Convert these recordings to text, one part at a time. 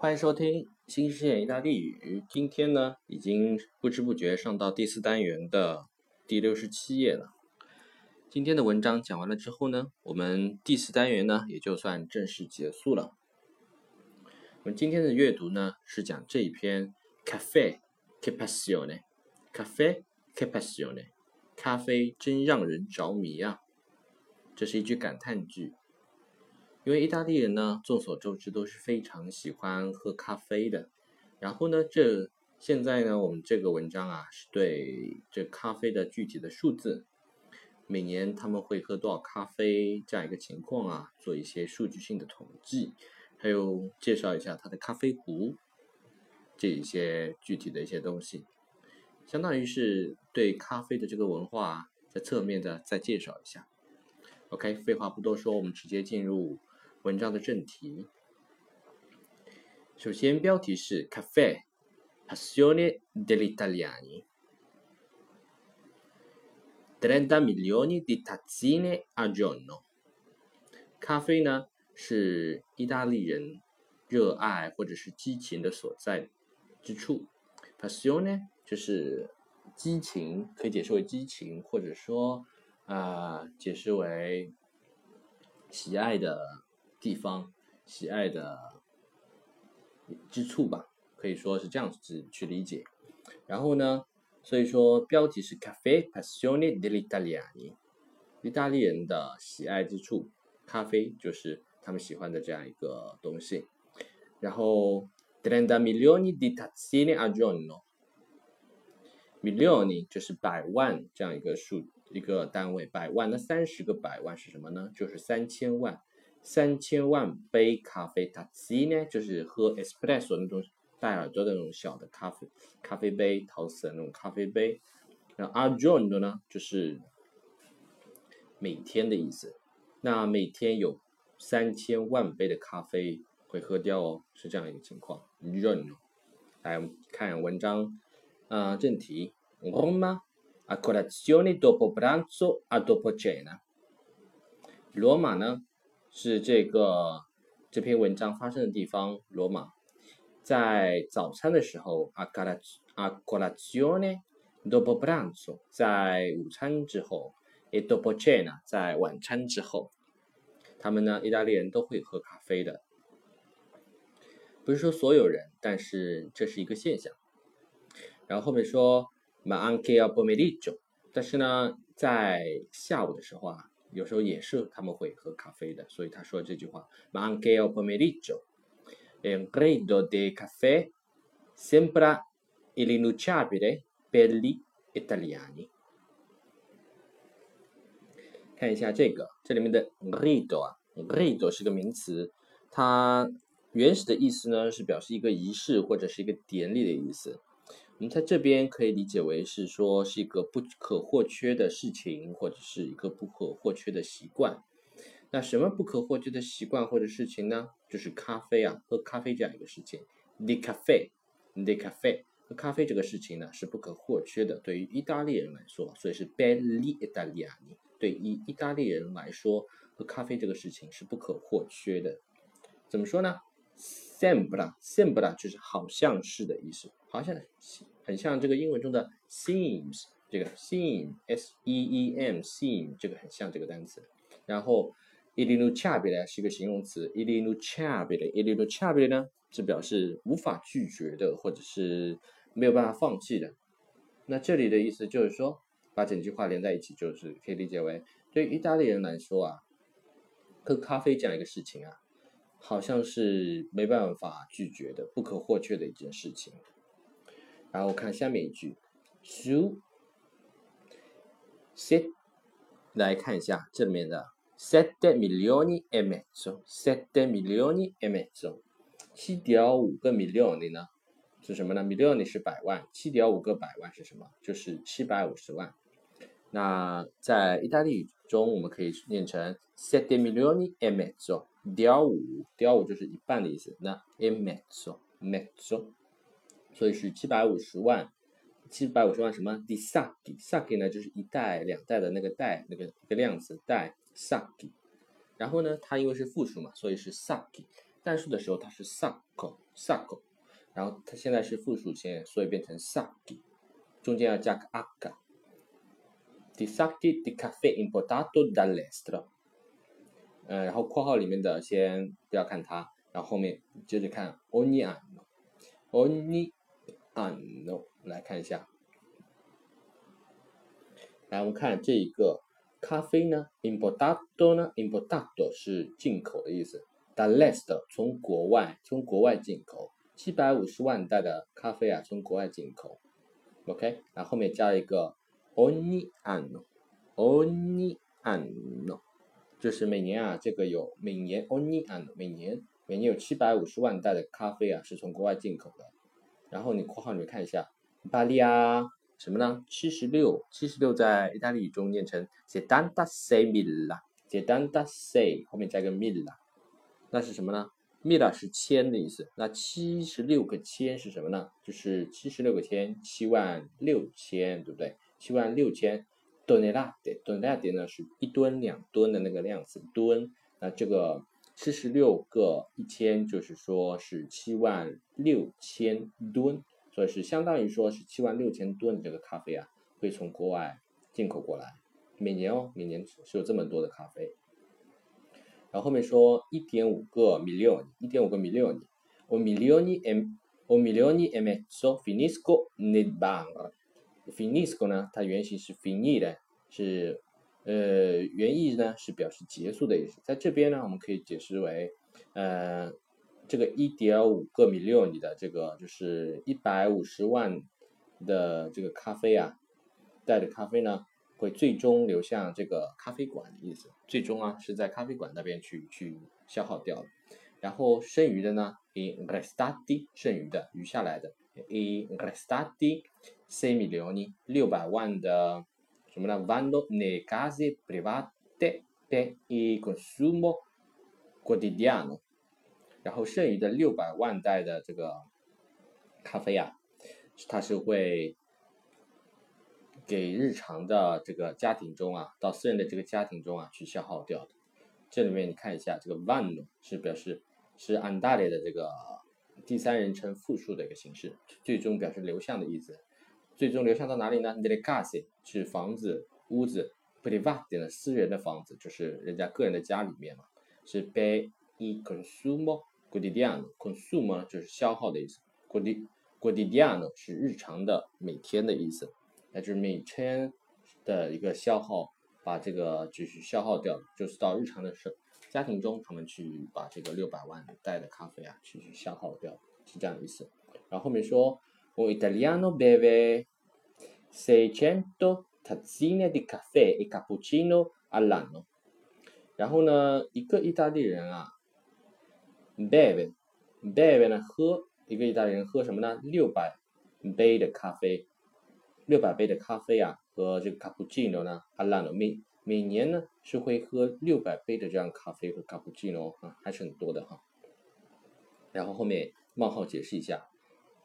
欢迎收听新视野意大利语。今天呢，已经不知不觉上到第四单元的第六十七页了。今天的文章讲完了之后呢，我们第四单元呢也就算正式结束了。我们今天的阅读呢是讲这一篇 “Cafe che passione”，“Cafe che passione”，咖啡真让人着迷啊！这是一句感叹句。因为意大利人呢，众所周知都是非常喜欢喝咖啡的。然后呢，这现在呢，我们这个文章啊，是对这咖啡的具体的数字，每年他们会喝多少咖啡这样一个情况啊，做一些数据性的统计，还有介绍一下它的咖啡壶这一些具体的一些东西，相当于是对咖啡的这个文化在侧面的再介绍一下。OK，废话不多说，我们直接进入。文章的正题，首先标题是 “Caffè passione degli italiani”，trenta milioni di tazzine al giorno。咖啡呢是意大利人热爱或者是激情的所在之处。passione 就是激情，可以解释为激情，或者说啊解释为喜爱的。地方喜爱的之处吧，可以说是这样子去理解。然后呢，所以说标题是 “Caffè passione degli italiani”，意大利人的喜爱之处，咖啡就是他们喜欢的这样一个东西。然后 “trenta milioni di tazzine al giorno”，milioni 就是百万这样一个数一个单位，百万那三十个百万是什么呢？就是三千万。三千万杯咖啡，它 C 呢就是喝 espresso 那种带耳朵的那种小的咖啡咖啡杯，陶瓷的那种咖啡杯。那 a j o r n 呢就是每天的意思。那每天有三千万杯的咖啡会喝掉哦，是这样一个情况。a j o r n 来我们看文章啊正题。Roma a colazione dopo pranzo a dopo cena。罗马呢？是这个这篇文章发生的地方，罗马，在早餐的时候，a colazione a colazione dopo pranzo，在午餐之后，e dopo cena，在晚餐之后，他们呢，意大利人都会喝咖啡的，不是说所有人，但是这是一个现象。然后后面说，ma anche a pomeriggio，但是呢，在下午的时候啊。有时候也是他们会喝咖啡的，所以他说这句话。Ma anche al pomeriggio, un grido di caffè sembra irrinunciabile per gli italiani。看一下这个，这里面的 grido 啊，grido 是个名词，它原始的意思呢是表示一个仪式或者是一个典礼的意思。我们在这边可以理解为是说是一个不可或缺的事情，或者是一个不可或缺的习惯。那什么不可或缺的习惯或者事情呢？就是咖啡啊，喝咖啡这样一个事情。The cafe，the cafe，喝咖啡这个事情呢是不可或缺的。对于意大利人来说，所以是 belli italiani。对于意大利人来说，喝咖啡这个事情是不可或缺的。怎么说呢？sembra，sembra 就是好像是的意思，好像很像这个英文中的 seems，这个 seem，s e e m，seem 这个很像这个单词。然后 irrinunciabile 是一个形容词，irrinunciabile，irrinunciabile 呢是表示无法拒绝的，或者是没有办法放弃的。那这里的意思就是说，把整句话连在一起，就是可以理解为，对于意大利人来说啊，喝咖啡这样一个事情啊。好像是没办法拒绝的、不可或缺的一件事情。然后看下面一句，su set，来看一下正面的 sette milioni e mezzo，sette milioni e mezzo，七点五个 milioni 呢是什么呢？milioni 是百万，七点五个百万是什么？就是七百五十万。那在意大利语中，我们可以念成 sette milioni e mezzo。点五，点五就是一半的意思。那 e mezzo，mezzo，所以是七百五十万，七百五十万什么？di sacchi，sacchi 呢就是一袋、两袋的那个袋，那个一个量词袋 sacchi。然后呢，它因为是复数嘛，所以是 s a k i。单数的时候它是 sacco sacco，然后它现在是复数形，所以变成 s a k i 中间要加个 a。di sacchi di caffè importato dall'estero。嗯，然后括号里面的先不要看它，然后后面接着看 ogni anno，ogni anno，来看一下。来，我们看这一个咖啡呢，importato 呢，importato 是进口的意思，da lest 从国外，从国外进口，七百五十万袋的咖啡啊，从国外进口，OK，然后面加一个 ogni anno，ogni anno。就是每年啊，这个有每年 only and 每年每年有七百五十万袋的咖啡啊，是从国外进口的。然后你括号里面看一下，巴利亚什么呢？七十六，七十六在意大利语中念成 settanta mila，settanta sei 后面加个 mila，那是什么呢？mila 是千的意思，那七十六个千是什么呢？就是七十六个千，七万六千，对不对？七万六千。吨内拉点，吨内拉点呢是一吨两吨的那个量词吨，那这个七十六个一千就是说是七万六千吨，所以是相当于说是七万六千吨的这个咖啡啊，会从国外进口过来，每年哦，每年是有这么多的咖啡。然后后面说一点五个 million，一点五个 million，o milioni e o milioni e mezzo finisco nel bar。finisco 呢，它原型是 fini 的，是呃原意呢是表示结束的意思。在这边呢，我们可以解释为，呃，这个一点五个 million 的这个就是一百五十万的这个咖啡啊，带的咖啡呢，会最终流向这个咖啡馆的意思。最终啊是在咖啡馆那边去去消耗掉了。然后剩余的呢，in restati 剩余的余下来的，in restati。sei milioni 六百万的我们呢？vanno nelle case private per il consumo quotidiano。然后剩余的六百万袋的这个咖啡啊，它是会给日常的这个家庭中啊，到私人的这个家庭中啊去消耗掉的。这里面你看一下，这个 vanno 是表示是 andare 的这个第三人称复数的一个形式，最终表示流向的意思。最终流向到哪里呢？nelle case 是房子、屋子，private 的私人的房子，就是人家个人的家里面嘛。是 per il consumo quotidiano，consumo 就是消耗的意思，quotidiano 是日常的、每天的意思，那就是每天的一个消耗，把这个就是消耗掉，就是到日常的生家庭中，他们去把这个六百万袋的咖啡啊，去去消耗掉，是这样的意思。然后后面说。Un italiano beve seicento tazzine di caffè e cappuccino all'anno。然后呢，一个意大利人啊，beve beve 呢喝，一个意大利人喝什么呢？六百杯的咖啡，六百杯的咖啡啊，和这个 cappuccino 呢，all'anno 每每年呢是会喝六百杯的这样咖啡和 cappuccino 啊，还是很多的哈。然后后面冒号解释一下。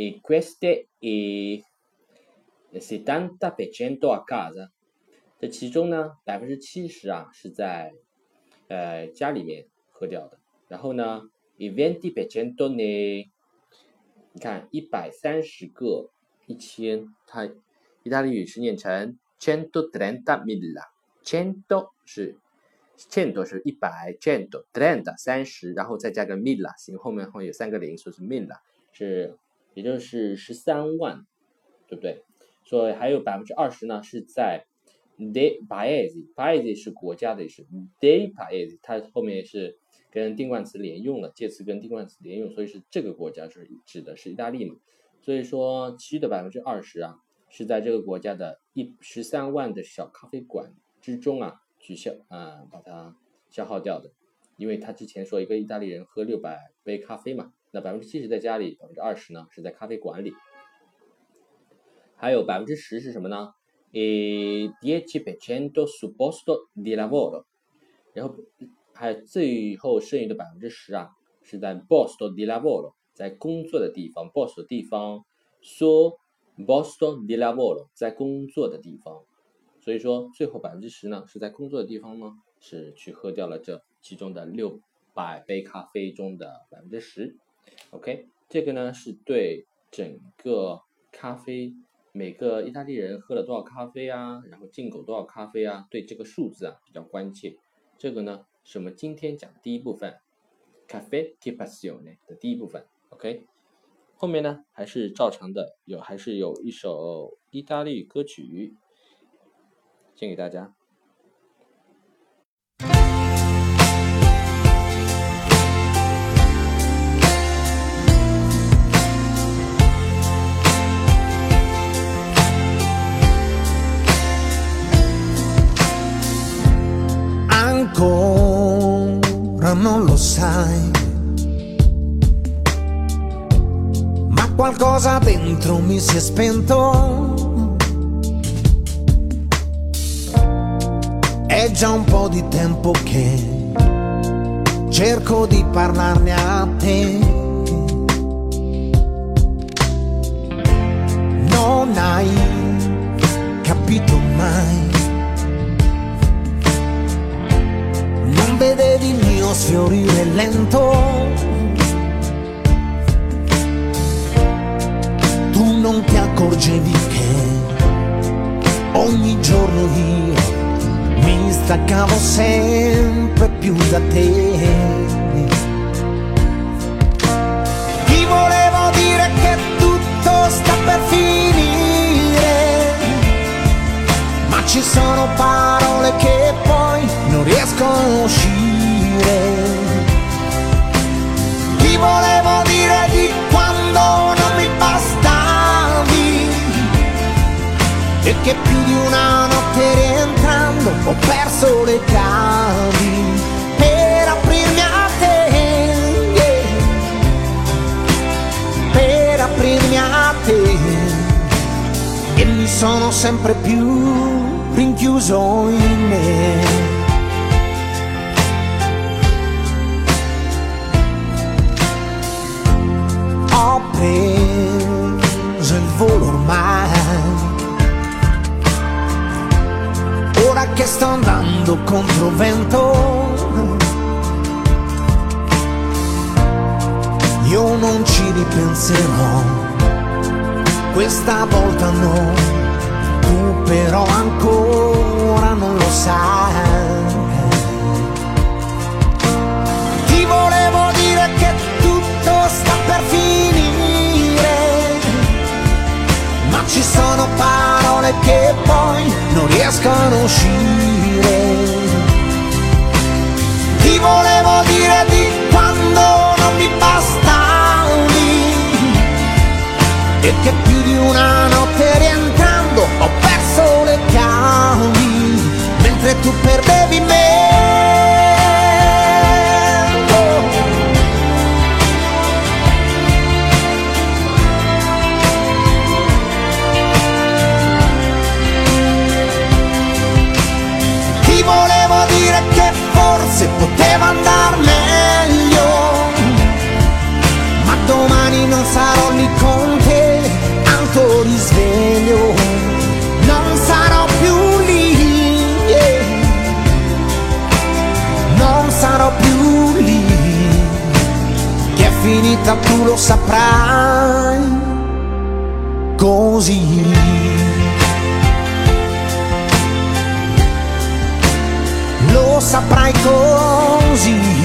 E queste e settanta per cento a casa，这其中呢，百分之七十啊是在呃家里面喝掉的。然后呢，e venti per cento ne，你看一百三十个一千，它意大利语是念成 cento trenta mila，cento 是 cento 是一百，cento trenta 三十，然后再加个 mila，形后面会有三个零，所以是 mila 是。也就是十三万，对不对？所以还有百分之二十呢，是在 de paese，paese 是国家的意思，de paese 它后面是跟定冠词连用了，介词跟定冠词连用，所以是这个国家是指的是意大利嘛。所以说其余的百分之二十啊，是在这个国家的一十三万的小咖啡馆之中啊去消啊把它消耗掉的，因为他之前说一个意大利人喝六百杯咖啡嘛。那百分之七十在家里，百分之二十呢是在咖啡馆里，还有百分之十是什么呢？e dieci per cento sul posto di lavoro，然后还有最后剩余的百分之十啊是在 posto di lavoro，在工作的地方，posto 的地方，sul posto di lavoro，在工作的地方，所以说最后百分之十呢是在工作的地方呢是去喝掉了这其中的六。百杯咖啡中的百分之十。OK，这个呢是对整个咖啡每个意大利人喝了多少咖啡啊，然后进口多少咖啡啊，对这个数字啊比较关切。这个呢是我们今天讲的第一部分，caffè che passione 的第一部分。OK，后面呢还是照常的，有还是有一首意大利歌曲，献给大家。Ancora non lo sai. Ma qualcosa dentro mi si è spento. È già un po' di tempo che cerco di parlarne a te. Non hai capito mai. Mio sfiorire lento. Tu non ti accorgevi che ogni giorno io mi staccavo sempre più da te. Ho perso le chiavi per aprirmi a te, yeah. per aprirmi a te e mi sono sempre più rinchiuso in me. Ho preso il volo ormai. Che sto andando contro vento. Io non ci ripenserò. Questa volta no. Tu però ancora non lo sai. Ti volevo dire che tutto sta per finire, ma ci sono parole che poi non riescono a uscire. Ti volevo dire di quando non mi bastavi e che più di una notte rientrando ho perso le chiavi mentre tu perdevi me. Finita tu lo saprai, così. Lo saprai così